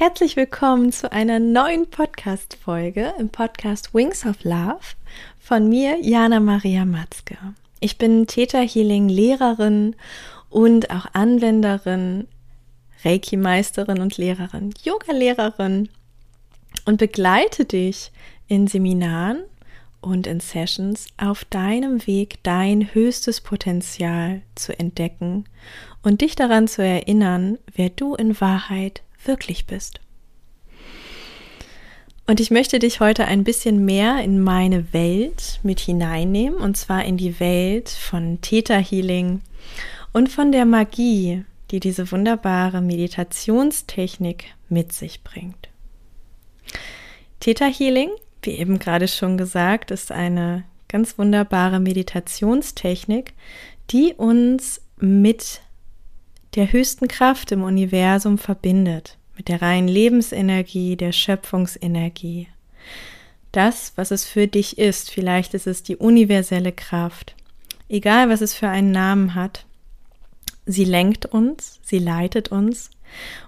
Herzlich willkommen zu einer neuen Podcast-Folge im Podcast Wings of Love von mir, Jana Maria Matzke. Ich bin Theta Healing Lehrerin und auch Anwenderin, Reiki-Meisterin und Lehrerin, Yoga-Lehrerin und begleite dich in Seminaren und in Sessions auf deinem Weg, dein höchstes Potenzial zu entdecken und dich daran zu erinnern, wer du in Wahrheit wirklich bist. Und ich möchte dich heute ein bisschen mehr in meine Welt mit hineinnehmen, und zwar in die Welt von Theta Healing und von der Magie, die diese wunderbare Meditationstechnik mit sich bringt. Theta Healing, wie eben gerade schon gesagt, ist eine ganz wunderbare Meditationstechnik, die uns mit der höchsten Kraft im Universum verbindet, mit der reinen Lebensenergie, der Schöpfungsenergie. Das, was es für dich ist, vielleicht ist es die universelle Kraft, egal was es für einen Namen hat, sie lenkt uns, sie leitet uns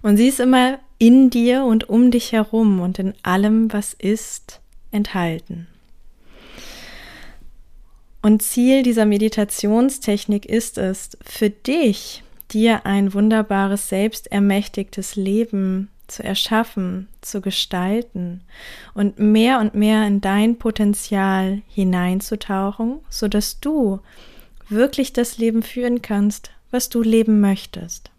und sie ist immer in dir und um dich herum und in allem, was ist, enthalten. Und Ziel dieser Meditationstechnik ist es, für dich dir ein wunderbares, selbstermächtigtes Leben zu erschaffen, zu gestalten und mehr und mehr in dein Potenzial hineinzutauchen, so dass du wirklich das Leben führen kannst, was du leben möchtest.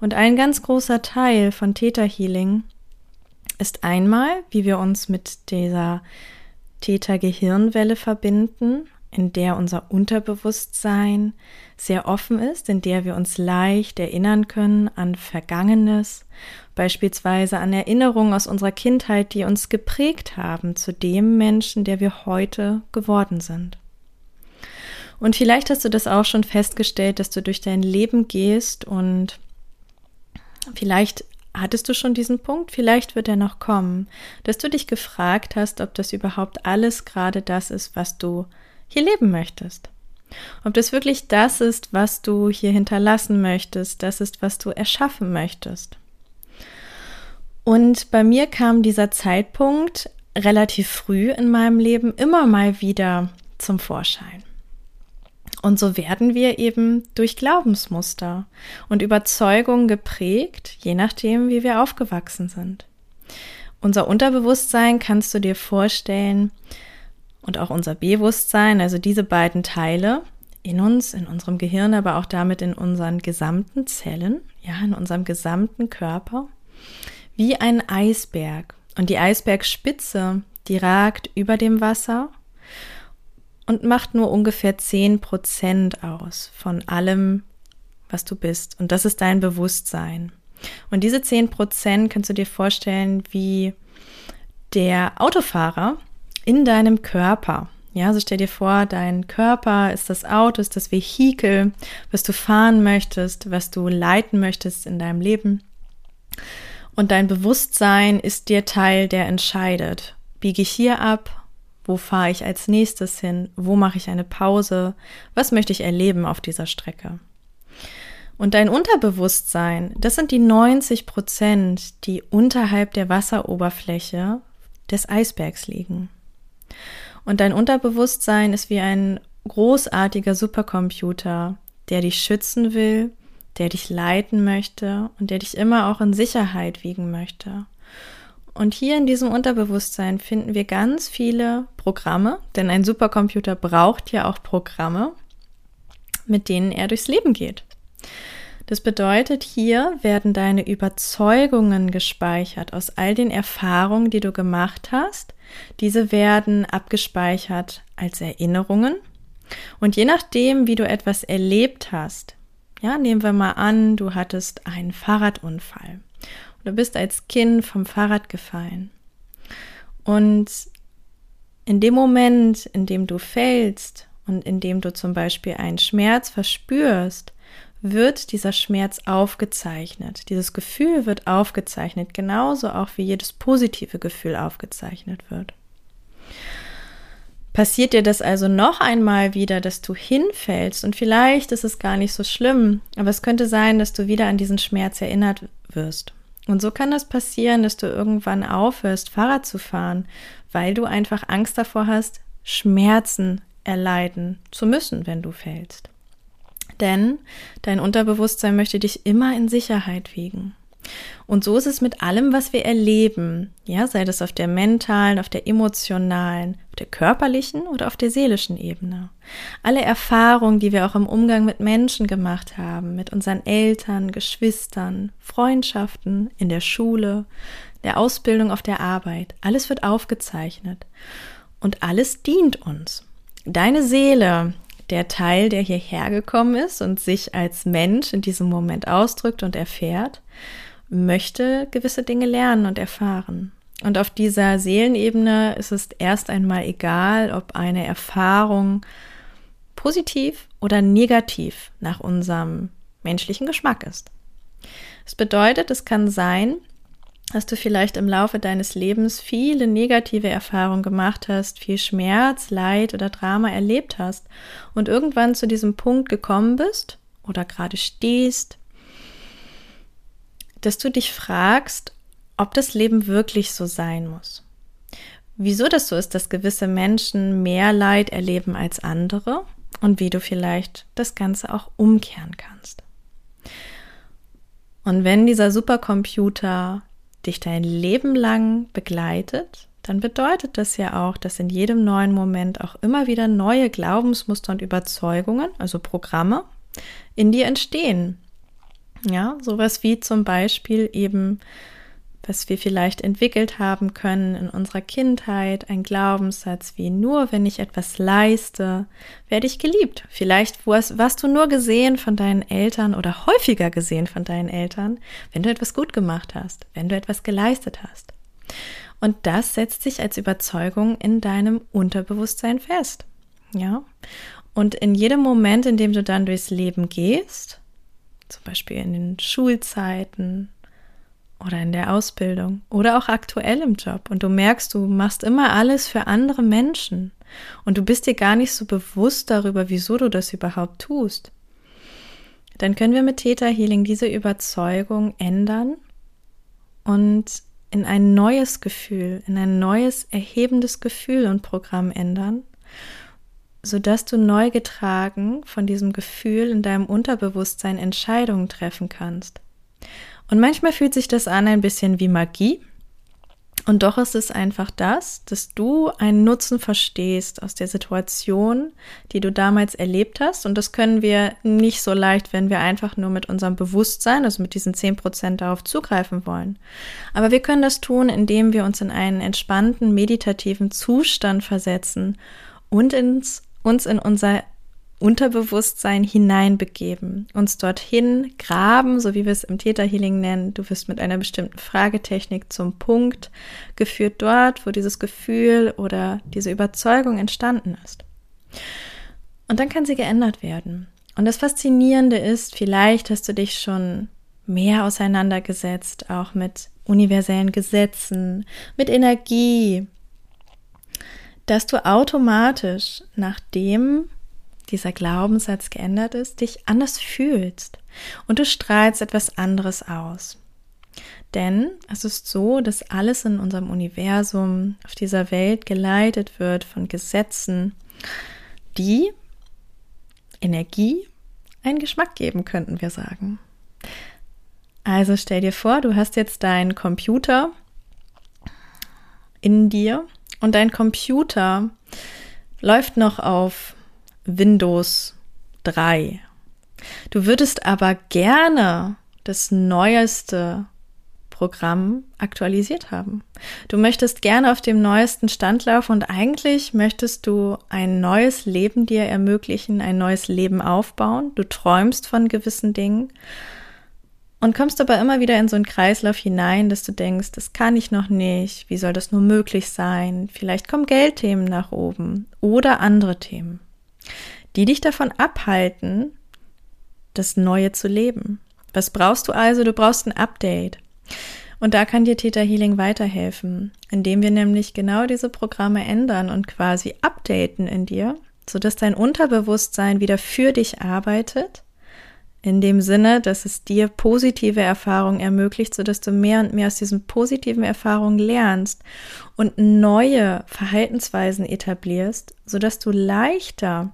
Und ein ganz großer Teil von Theta Healing ist einmal, wie wir uns mit dieser Theta Gehirnwelle verbinden, in der unser Unterbewusstsein sehr offen ist, in der wir uns leicht erinnern können an Vergangenes, beispielsweise an Erinnerungen aus unserer Kindheit, die uns geprägt haben zu dem Menschen, der wir heute geworden sind. Und vielleicht hast du das auch schon festgestellt, dass du durch dein Leben gehst und vielleicht hattest du schon diesen Punkt, vielleicht wird er noch kommen, dass du dich gefragt hast, ob das überhaupt alles gerade das ist, was du hier leben möchtest. Ob das wirklich das ist, was du hier hinterlassen möchtest, das ist, was du erschaffen möchtest. Und bei mir kam dieser Zeitpunkt relativ früh in meinem Leben immer mal wieder zum Vorschein. Und so werden wir eben durch Glaubensmuster und Überzeugungen geprägt, je nachdem, wie wir aufgewachsen sind. Unser Unterbewusstsein kannst du dir vorstellen, und auch unser Bewusstsein, also diese beiden Teile in uns, in unserem Gehirn, aber auch damit in unseren gesamten Zellen, ja, in unserem gesamten Körper, wie ein Eisberg. Und die Eisbergspitze, die ragt über dem Wasser und macht nur ungefähr 10 Prozent aus von allem, was du bist. Und das ist dein Bewusstsein. Und diese 10 Prozent kannst du dir vorstellen wie der Autofahrer, in deinem Körper. Ja, also stell dir vor, dein Körper ist das Auto, ist das Vehikel, was du fahren möchtest, was du leiten möchtest in deinem Leben. Und dein Bewusstsein ist der Teil, der entscheidet. Biege ich hier ab? Wo fahre ich als nächstes hin? Wo mache ich eine Pause? Was möchte ich erleben auf dieser Strecke? Und dein Unterbewusstsein, das sind die 90 Prozent, die unterhalb der Wasseroberfläche des Eisbergs liegen. Und dein Unterbewusstsein ist wie ein großartiger Supercomputer, der dich schützen will, der dich leiten möchte und der dich immer auch in Sicherheit wiegen möchte. Und hier in diesem Unterbewusstsein finden wir ganz viele Programme, denn ein Supercomputer braucht ja auch Programme, mit denen er durchs Leben geht. Das bedeutet, hier werden deine Überzeugungen gespeichert aus all den Erfahrungen, die du gemacht hast. Diese werden abgespeichert als Erinnerungen. Und je nachdem, wie du etwas erlebt hast, ja, nehmen wir mal an, du hattest einen Fahrradunfall. Du bist als Kind vom Fahrrad gefallen. Und in dem Moment, in dem du fällst und in dem du zum Beispiel einen Schmerz verspürst, wird dieser Schmerz aufgezeichnet. Dieses Gefühl wird aufgezeichnet, genauso auch wie jedes positive Gefühl aufgezeichnet wird. Passiert dir das also noch einmal wieder, dass du hinfällst und vielleicht ist es gar nicht so schlimm, aber es könnte sein, dass du wieder an diesen Schmerz erinnert wirst. Und so kann das passieren, dass du irgendwann aufhörst, Fahrrad zu fahren, weil du einfach Angst davor hast, Schmerzen erleiden zu müssen, wenn du fällst. Denn dein Unterbewusstsein möchte dich immer in Sicherheit wiegen. Und so ist es mit allem, was wir erleben, ja, sei das auf der mentalen, auf der emotionalen, auf der körperlichen oder auf der seelischen Ebene. Alle Erfahrungen, die wir auch im Umgang mit Menschen gemacht haben, mit unseren Eltern, Geschwistern, Freundschaften, in der Schule, der Ausbildung auf der Arbeit, alles wird aufgezeichnet und alles dient uns. Deine Seele, der Teil, der hierher gekommen ist und sich als Mensch in diesem Moment ausdrückt und erfährt, möchte gewisse Dinge lernen und erfahren. Und auf dieser Seelenebene ist es erst einmal egal, ob eine Erfahrung positiv oder negativ nach unserem menschlichen Geschmack ist. Das bedeutet, es kann sein, dass du vielleicht im Laufe deines Lebens viele negative Erfahrungen gemacht hast, viel Schmerz, Leid oder Drama erlebt hast und irgendwann zu diesem Punkt gekommen bist oder gerade stehst, dass du dich fragst, ob das Leben wirklich so sein muss. Wieso das so ist, dass gewisse Menschen mehr Leid erleben als andere und wie du vielleicht das Ganze auch umkehren kannst. Und wenn dieser Supercomputer dich dein Leben lang begleitet, dann bedeutet das ja auch, dass in jedem neuen Moment auch immer wieder neue Glaubensmuster und Überzeugungen, also Programme, in dir entstehen, ja, sowas wie zum Beispiel eben, was wir vielleicht entwickelt haben können in unserer Kindheit, ein Glaubenssatz wie nur wenn ich etwas leiste, werde ich geliebt. Vielleicht warst du nur gesehen von deinen Eltern oder häufiger gesehen von deinen Eltern, wenn du etwas gut gemacht hast, wenn du etwas geleistet hast. Und das setzt sich als Überzeugung in deinem Unterbewusstsein fest. Ja. Und in jedem Moment, in dem du dann durchs Leben gehst, zum Beispiel in den Schulzeiten oder in der Ausbildung oder auch aktuell im Job. Und du merkst, du machst immer alles für andere Menschen. Und du bist dir gar nicht so bewusst darüber, wieso du das überhaupt tust, dann können wir mit Theta Healing diese Überzeugung ändern und in ein neues Gefühl, in ein neues erhebendes Gefühl und Programm ändern sodass du neu getragen von diesem Gefühl in deinem Unterbewusstsein Entscheidungen treffen kannst. Und manchmal fühlt sich das an ein bisschen wie Magie. Und doch ist es einfach das, dass du einen Nutzen verstehst aus der Situation, die du damals erlebt hast. Und das können wir nicht so leicht, wenn wir einfach nur mit unserem Bewusstsein, also mit diesen zehn Prozent darauf zugreifen wollen. Aber wir können das tun, indem wir uns in einen entspannten, meditativen Zustand versetzen und ins uns in unser Unterbewusstsein hineinbegeben, uns dorthin graben, so wie wir es im Theta Healing nennen. Du wirst mit einer bestimmten Fragetechnik zum Punkt geführt dort, wo dieses Gefühl oder diese Überzeugung entstanden ist. Und dann kann sie geändert werden. Und das Faszinierende ist, vielleicht hast du dich schon mehr auseinandergesetzt, auch mit universellen Gesetzen, mit Energie, dass du automatisch, nachdem dieser Glaubenssatz geändert ist, dich anders fühlst und du strahlst etwas anderes aus. Denn es ist so, dass alles in unserem Universum, auf dieser Welt geleitet wird von Gesetzen, die Energie einen Geschmack geben, könnten wir sagen. Also stell dir vor, du hast jetzt deinen Computer in dir und dein Computer läuft noch auf Windows 3. Du würdest aber gerne das neueste Programm aktualisiert haben. Du möchtest gerne auf dem neuesten Stand laufen und eigentlich möchtest du ein neues Leben dir ermöglichen, ein neues Leben aufbauen. Du träumst von gewissen Dingen und kommst aber immer wieder in so einen Kreislauf hinein, dass du denkst, das kann ich noch nicht, wie soll das nur möglich sein? Vielleicht kommen Geldthemen nach oben oder andere Themen, die dich davon abhalten, das Neue zu leben. Was brauchst du also? Du brauchst ein Update. Und da kann dir Theta Healing weiterhelfen, indem wir nämlich genau diese Programme ändern und quasi updaten in dir, sodass dein Unterbewusstsein wieder für dich arbeitet In dem Sinne, dass es dir positive Erfahrungen ermöglicht, sodass du mehr und mehr aus diesen positiven Erfahrungen lernst und neue Verhaltensweisen etablierst, sodass du leichter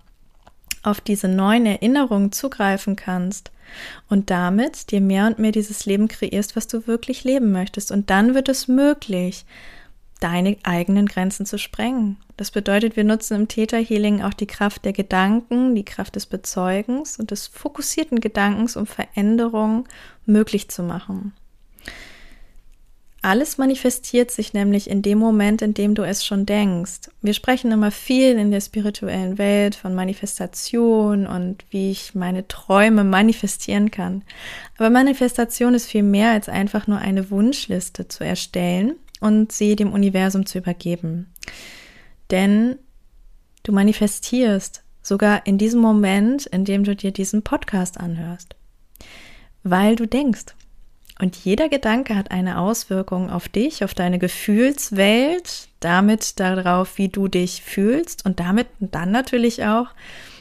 auf diese neuen Erinnerungen zugreifen kannst und damit dir mehr und mehr dieses Leben kreierst, was du wirklich leben möchtest. Und dann wird es möglich, deine eigenen Grenzen zu sprengen. Das bedeutet, wir nutzen im Theta Healing auch die Kraft der Gedanken, die Kraft des Bezeugens und des fokussierten Gedankens, um Veränderungen möglich zu machen. Alles manifestiert sich nämlich in dem Moment, in dem du es schon denkst. Wir sprechen immer viel in der spirituellen Welt von Manifestation und wie ich meine Träume manifestieren kann. Aber Manifestation ist viel mehr als einfach nur eine Wunschliste zu erstellen und sie dem Universum zu übergeben. Denn du manifestierst sogar in diesem Moment, in dem du dir diesen Podcast anhörst, weil du denkst. Und jeder Gedanke hat eine Auswirkung auf dich, auf deine Gefühlswelt, damit darauf, wie du dich fühlst und damit dann natürlich auch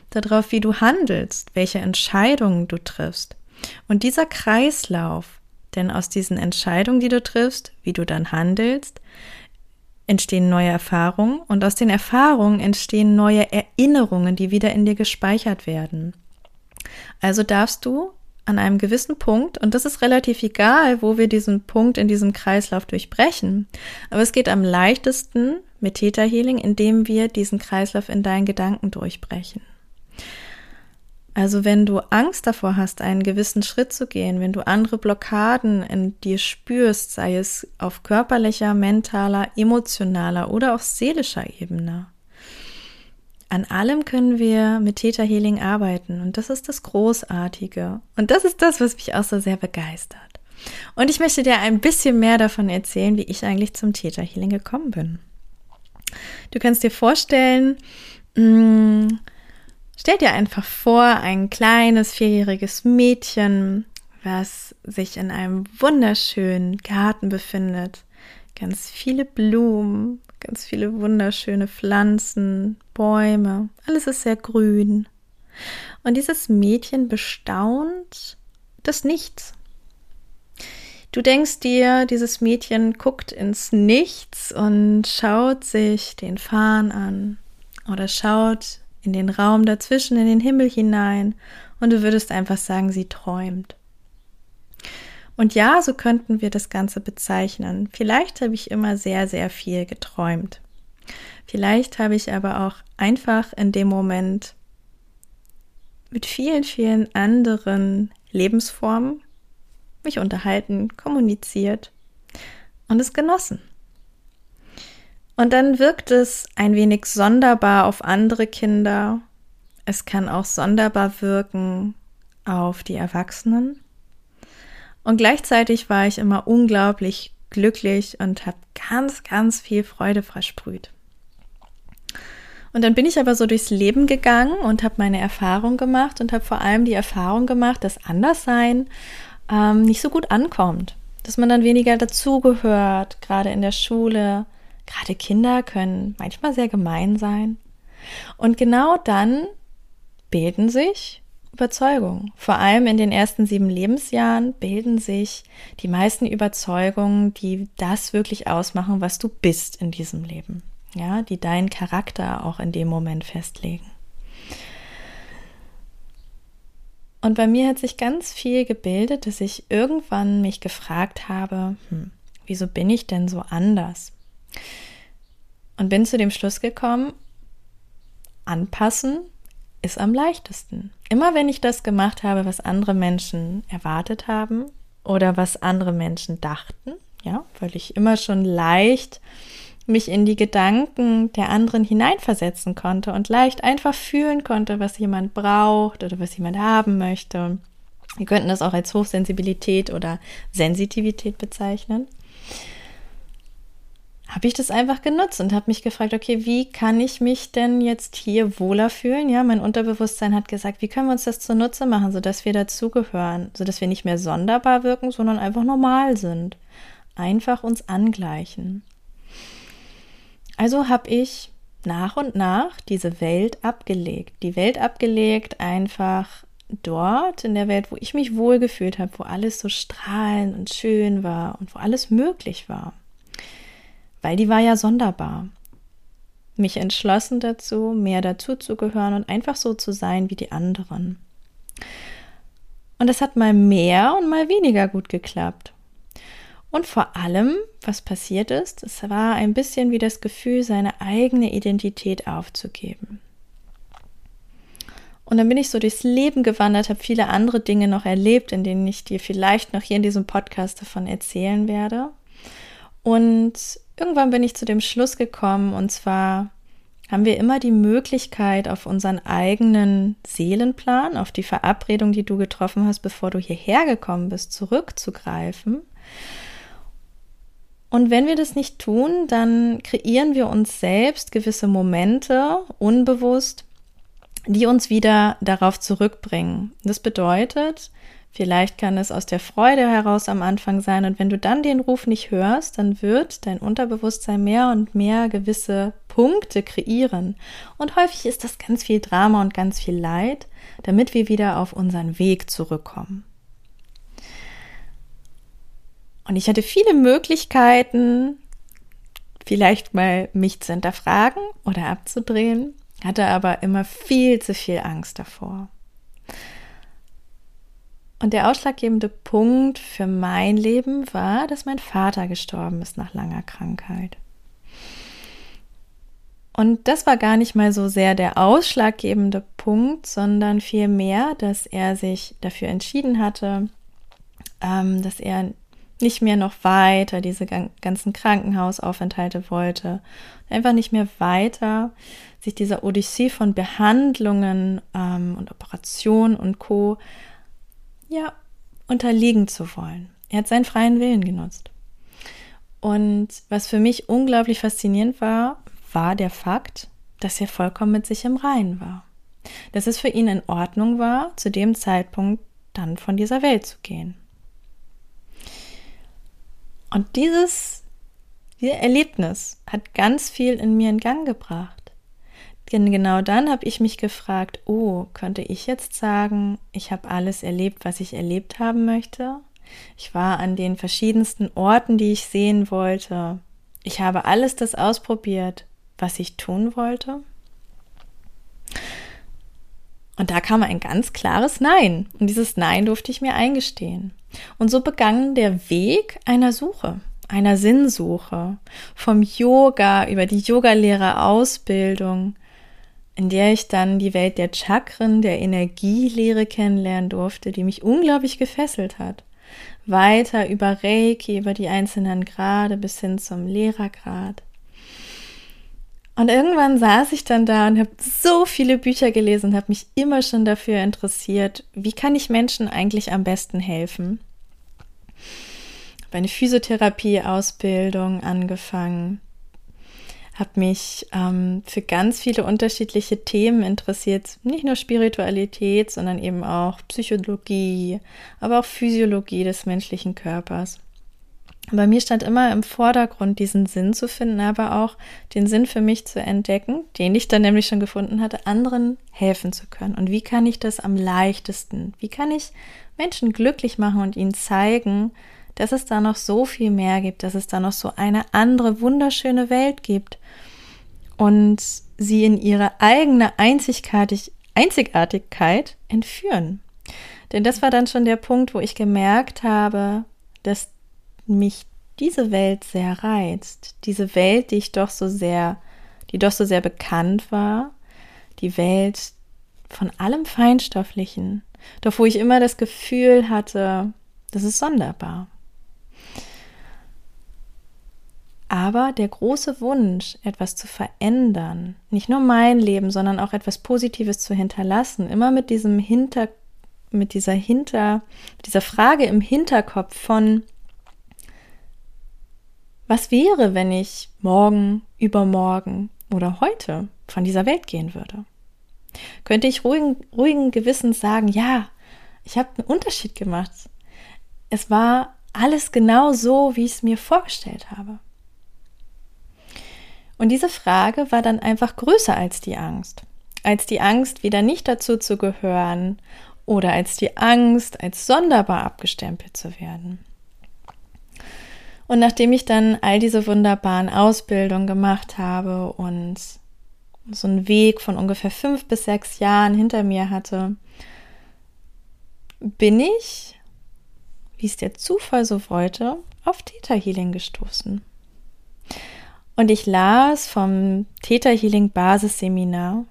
darauf, wie du handelst, welche Entscheidungen du triffst. Und dieser Kreislauf, denn aus diesen Entscheidungen, die du triffst, wie du dann handelst, entstehen neue Erfahrungen und aus den Erfahrungen entstehen neue Erinnerungen, die wieder in dir gespeichert werden. Also darfst du an einem gewissen Punkt, und das ist relativ egal, wo wir diesen Punkt in diesem Kreislauf durchbrechen, aber es geht am leichtesten mit Theta Healing, indem wir diesen Kreislauf in deinen Gedanken durchbrechen. Also wenn du Angst davor hast, einen gewissen Schritt zu gehen, wenn du andere Blockaden in dir spürst, sei es auf körperlicher, mentaler, emotionaler oder auch seelischer Ebene, an allem können wir mit Theta Healing arbeiten und das ist das Großartige und das ist das, was mich auch so sehr begeistert. Und ich möchte dir ein bisschen mehr davon erzählen, wie ich eigentlich zum Theta Healing gekommen bin. Du kannst dir vorstellen, mh, mm, Stell dir einfach vor, ein kleines vierjähriges Mädchen, was sich in einem wunderschönen Garten befindet. Ganz viele Blumen, ganz viele wunderschöne Pflanzen, Bäume, alles ist sehr grün. Und dieses Mädchen bestaunt das Nichts. Du denkst dir, dieses Mädchen guckt ins Nichts und schaut sich den Farn an oder schaut in den Raum dazwischen, in den Himmel hinein und du würdest einfach sagen, sie träumt. Und ja, so könnten wir das Ganze bezeichnen. Vielleicht habe ich immer sehr, sehr viel geträumt. Vielleicht habe ich aber auch einfach in dem Moment mit vielen, vielen anderen Lebensformen mich unterhalten, kommuniziert und es genossen. Und dann wirkt es ein wenig sonderbar auf andere Kinder. Es kann auch sonderbar wirken auf die Erwachsenen. Und gleichzeitig war ich immer unglaublich glücklich und habe ganz, ganz viel Freude versprüht. Und dann bin ich aber so durchs Leben gegangen und habe meine Erfahrung gemacht und habe vor allem die Erfahrung gemacht, dass Anderssein ähm, nicht so gut ankommt. Dass man dann weniger dazugehört, gerade in der Schule, Gerade Kinder können manchmal sehr gemein sein. Und genau dann bilden sich Überzeugungen. Vor allem in den ersten sieben Lebensjahren bilden sich die meisten Überzeugungen, die das wirklich ausmachen, was du bist in diesem Leben. Ja, die deinen Charakter auch in dem Moment festlegen. Und bei mir hat sich ganz viel gebildet, dass ich irgendwann mich gefragt habe, hm, wieso bin ich denn so anders? Und bin zu dem Schluss gekommen, anpassen ist am leichtesten. Immer wenn ich das gemacht habe, was andere Menschen erwartet haben oder was andere Menschen dachten, ja, weil ich immer schon leicht mich in die Gedanken der anderen hineinversetzen konnte und leicht einfach fühlen konnte, was jemand braucht oder was jemand haben möchte. Wir könnten das auch als Hochsensibilität oder Sensitivität bezeichnen habe ich das einfach genutzt und habe mich gefragt, okay, wie kann ich mich denn jetzt hier wohler fühlen? Ja, mein Unterbewusstsein hat gesagt, wie können wir uns das zunutze machen, sodass wir dazugehören, sodass wir nicht mehr sonderbar wirken, sondern einfach normal sind. Einfach uns angleichen. Also habe ich nach und nach diese Welt abgelegt. Die Welt abgelegt, einfach dort in der Welt, wo ich mich wohlgefühlt habe, wo alles so strahlend und schön war und wo alles möglich war. Weil die war ja sonderbar. Mich entschlossen dazu, mehr dazu zu gehören und einfach so zu sein wie die anderen. Und es hat mal mehr und mal weniger gut geklappt. Und vor allem, was passiert ist, es war ein bisschen wie das Gefühl, seine eigene Identität aufzugeben. Und dann bin ich so durchs Leben gewandert, habe viele andere Dinge noch erlebt, in denen ich dir vielleicht noch hier in diesem Podcast davon erzählen werde. Und irgendwann bin ich zu dem Schluss gekommen, und zwar haben wir immer die Möglichkeit, auf unseren eigenen Seelenplan, auf die Verabredung, die du getroffen hast, bevor du hierher gekommen bist, zurückzugreifen. Und wenn wir das nicht tun, dann kreieren wir uns selbst gewisse Momente unbewusst, die uns wieder darauf zurückbringen. Das bedeutet, vielleicht kann es aus der Freude heraus am Anfang sein und wenn du dann den Ruf nicht hörst, dann wird dein Unterbewusstsein mehr und mehr gewisse Punkte kreieren. Und häufig ist das ganz viel Drama und ganz viel Leid, damit wir wieder auf unseren Weg zurückkommen. Und ich hatte viele Möglichkeiten, vielleicht mal mich zu hinterfragen oder abzudrehen hatte aber immer viel zu viel Angst davor. Und der ausschlaggebende Punkt für mein Leben war, dass mein Vater gestorben ist nach langer Krankheit. Und das war gar nicht mal so sehr der ausschlaggebende Punkt, sondern vielmehr, dass er sich dafür entschieden hatte, ähm, dass er nicht mehr noch weiter diese ganzen Krankenhausaufenthalte wollte, einfach nicht mehr weiter sich dieser Odyssee von Behandlungen ähm, und Operationen und Co. ja unterliegen zu wollen. Er hat seinen freien Willen genutzt. Und was für mich unglaublich faszinierend war, war der Fakt, dass er vollkommen mit sich im Reinen war. Dass es für ihn in Ordnung war, zu dem Zeitpunkt dann von dieser Welt zu gehen. Und dieses, dieses Erlebnis hat ganz viel in mir in Gang gebracht. Denn genau dann habe ich mich gefragt, oh, könnte ich jetzt sagen, ich habe alles erlebt, was ich erlebt haben möchte? Ich war an den verschiedensten Orten, die ich sehen wollte. Ich habe alles das ausprobiert, was ich tun wollte. Und da kam ein ganz klares Nein. Und dieses Nein durfte ich mir eingestehen. Und so begann der Weg einer Suche, einer Sinnsuche, vom Yoga über die Yogalehrerausbildung, in der ich dann die Welt der Chakren, der Energielehre kennenlernen durfte, die mich unglaublich gefesselt hat. Weiter über Reiki, über die einzelnen Grade bis hin zum Lehrergrad. Und irgendwann saß ich dann da und habe so viele Bücher gelesen und habe mich immer schon dafür interessiert, wie kann ich Menschen eigentlich am besten helfen. Habe eine Physiotherapie-Ausbildung angefangen, habe mich ähm, für ganz viele unterschiedliche Themen interessiert, nicht nur Spiritualität, sondern eben auch Psychologie, aber auch Physiologie des menschlichen Körpers. Bei mir stand immer im Vordergrund, diesen Sinn zu finden, aber auch den Sinn für mich zu entdecken, den ich dann nämlich schon gefunden hatte, anderen helfen zu können. Und wie kann ich das am leichtesten? Wie kann ich Menschen glücklich machen und ihnen zeigen, dass es da noch so viel mehr gibt, dass es da noch so eine andere wunderschöne Welt gibt und sie in ihre eigene Einzigartigkeit entführen. Denn das war dann schon der Punkt, wo ich gemerkt habe, dass mich diese Welt sehr reizt. Diese Welt, die ich doch so sehr, die doch so sehr bekannt war. Die Welt von allem Feinstofflichen. Doch wo ich immer das Gefühl hatte, das ist sonderbar. Aber der große Wunsch, etwas zu verändern, nicht nur mein Leben, sondern auch etwas Positives zu hinterlassen, immer mit diesem Hinter, mit dieser Hinter, dieser Frage im Hinterkopf von, was wäre, wenn ich morgen, übermorgen oder heute von dieser Welt gehen würde? Könnte ich ruhigen, ruhigen Gewissens sagen, ja, ich habe einen Unterschied gemacht. Es war alles genau so, wie ich es mir vorgestellt habe. Und diese Frage war dann einfach größer als die Angst. Als die Angst, wieder nicht dazu zu gehören oder als die Angst, als sonderbar abgestempelt zu werden. Und nachdem ich dann all diese wunderbaren Ausbildungen gemacht habe und so einen Weg von ungefähr fünf bis sechs Jahren hinter mir hatte, bin ich, wie es der Zufall so wollte, auf Theta Healing gestoßen. Und ich las vom Theta Healing Basisseminar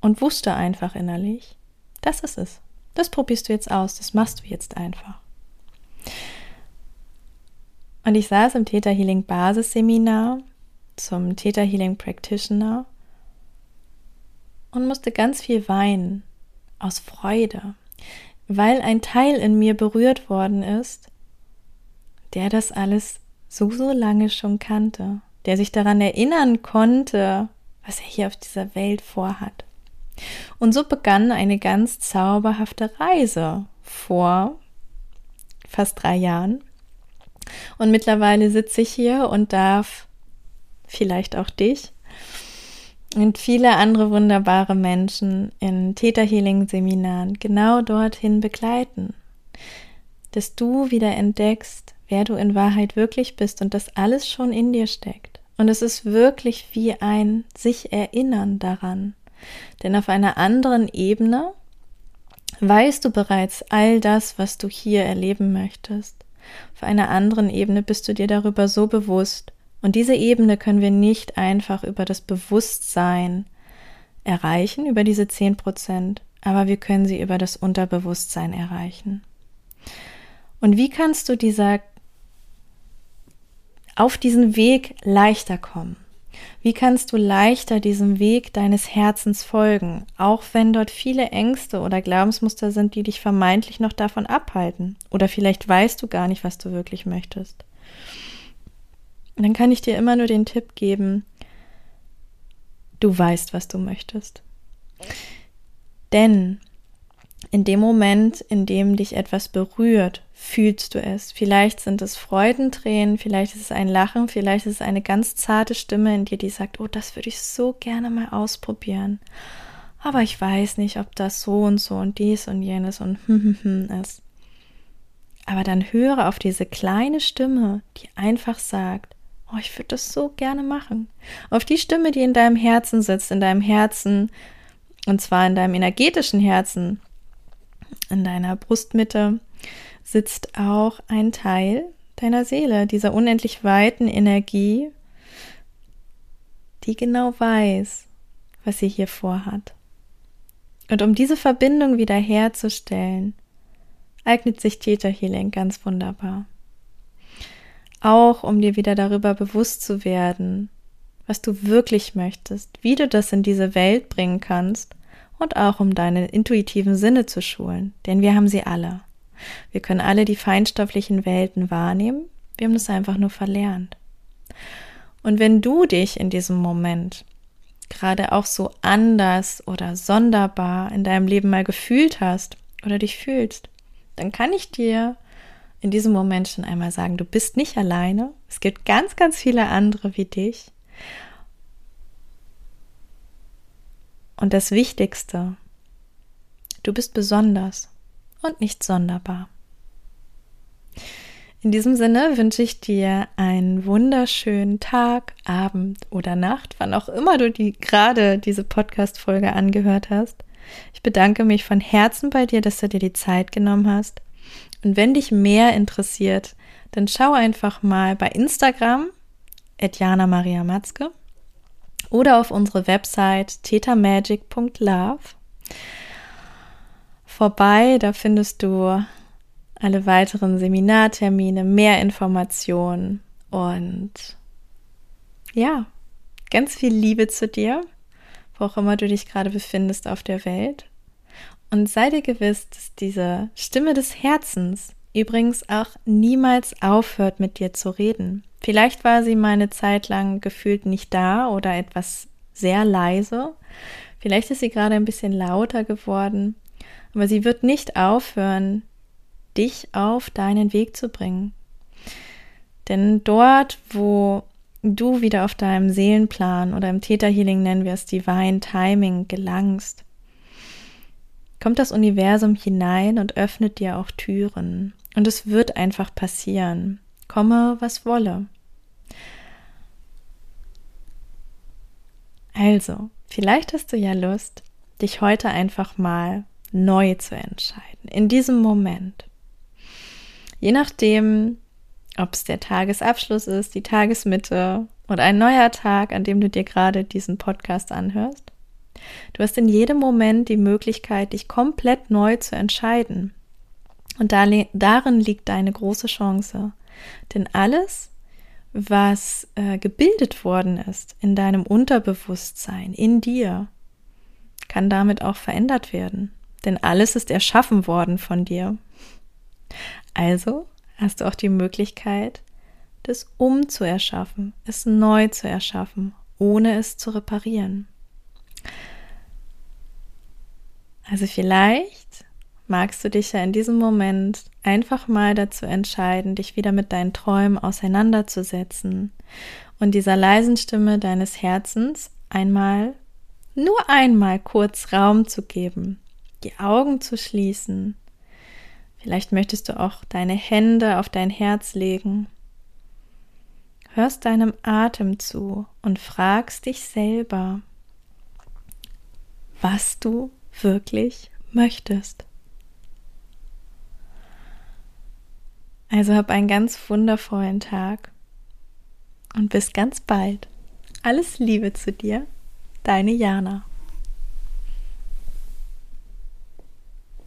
und wusste einfach innerlich, das ist es. Das probierst du jetzt aus, das machst du jetzt einfach. Und ich saß im Theta Healing Basisseminar zum Theta Healing Practitioner und musste ganz viel weinen aus Freude, weil ein Teil in mir berührt worden ist, der das alles so, so lange schon kannte, der sich daran erinnern konnte, was er hier auf dieser Welt vorhat. Und so begann eine ganz zauberhafte Reise vor fast drei Jahren. Und mittlerweile sitze ich hier und darf vielleicht auch dich und viele andere wunderbare Menschen in Theta Healing Seminaren genau dorthin begleiten, dass du wieder entdeckst, wer du in Wahrheit wirklich bist und das alles schon in dir steckt. Und es ist wirklich wie ein sich erinnern daran. Denn auf einer anderen Ebene weißt du bereits all das, was du hier erleben möchtest. Auf einer anderen Ebene bist du dir darüber so bewusst. Und diese Ebene können wir nicht einfach über das Bewusstsein erreichen, über diese zehn Prozent, aber wir können sie über das Unterbewusstsein erreichen. Und wie kannst du dieser auf diesen Weg leichter kommen? Wie kannst du leichter diesem Weg deines Herzens folgen, auch wenn dort viele Ängste oder Glaubensmuster sind, die dich vermeintlich noch davon abhalten? Oder vielleicht weißt du gar nicht, was du wirklich möchtest. dann kann ich dir immer nur den Tipp geben, du weißt, was du möchtest. Denn in dem Moment, in dem dich etwas berührt, fühlst du es. Vielleicht sind es Freudentränen, vielleicht ist es ein Lachen, vielleicht ist es eine ganz zarte Stimme in dir, die sagt, oh, das würde ich so gerne mal ausprobieren. Aber ich weiß nicht, ob das so und so und dies und jenes und hm, hm, hm ist. Aber dann höre auf diese kleine Stimme, die einfach sagt, oh, ich würde das so gerne machen. Auf die Stimme, die in deinem Herzen sitzt, in deinem Herzen, und zwar in deinem energetischen Herzen, in deiner Brustmitte, sitzt auch ein Teil deiner Seele, dieser unendlich weiten Energie, die genau weiß, was sie hier vorhat. Und um diese Verbindung wiederherzustellen, eignet sich Theta Healing ganz wunderbar. Auch um dir wieder darüber bewusst zu werden, was du wirklich möchtest, wie du das in diese Welt bringen kannst und auch um deine intuitiven Sinne zu schulen, denn wir haben sie alle. Wir können alle die feinstofflichen Welten wahrnehmen, wir haben das einfach nur verlernt. Und wenn du dich in diesem Moment gerade auch so anders oder sonderbar in deinem Leben mal gefühlt hast oder dich fühlst, dann kann ich dir in diesem Moment schon einmal sagen, du bist nicht alleine. Es gibt ganz, ganz viele andere wie dich. Und das Wichtigste, du bist besonders und nicht sonderbar. In diesem Sinne wünsche ich dir einen wunderschönen Tag, Abend oder Nacht, wann auch immer du die, gerade diese Podcast-Folge angehört hast. Ich bedanke mich von Herzen bei dir, dass du dir die Zeit genommen hast. Und wenn dich mehr interessiert, dann schau einfach mal bei Instagram, Etjana Maria Matzke, oder auf unsere Website tetamagic.love vorbei. Da findest du alle weiteren Seminartermine, mehr Informationen und ja, ganz viel Liebe zu dir, wo auch immer du dich gerade befindest auf der Welt. Und sei dir gewiss, dass diese Stimme des Herzens übrigens auch niemals aufhört, mit dir zu reden. Vielleicht war sie meine Zeit lang gefühlt nicht da oder etwas sehr leise. Vielleicht ist sie gerade ein bisschen lauter geworden. Aber sie wird nicht aufhören, dich auf deinen Weg zu bringen. Denn dort, wo du wieder auf deinem Seelenplan oder im Theta Healing nennen wir es Divine Timing gelangst, kommt das Universum hinein und öffnet dir auch Türen. Und es wird einfach passieren. Komme, was wolle. Also, vielleicht hast du ja Lust, dich heute einfach mal neu zu entscheiden, in diesem Moment. Je nachdem, ob es der Tagesabschluss ist, die Tagesmitte oder ein neuer Tag, an dem du dir gerade diesen Podcast anhörst. Du hast in jedem Moment die Möglichkeit, dich komplett neu zu entscheiden. Und darin liegt deine große Chance. Denn alles, was äh, gebildet worden ist in deinem Unterbewusstsein, in dir, kann damit auch verändert werden. Denn alles ist erschaffen worden von dir. Also hast du auch die Möglichkeit, das umzuerschaffen, es neu zu erschaffen, ohne es zu reparieren. Also vielleicht magst du dich ja in diesem Moment einfach mal dazu entscheiden, dich wieder mit deinen Träumen auseinanderzusetzen und dieser leisen Stimme deines Herzens einmal, nur einmal kurz Raum zu geben, die Augen zu schließen. Vielleicht möchtest du auch deine Hände auf dein Herz legen. Hörst deinem Atem zu und fragst dich selber, was du wirklich möchtest. Also hab einen ganz wundervollen Tag und bis ganz bald. Alles Liebe zu dir, deine Jana.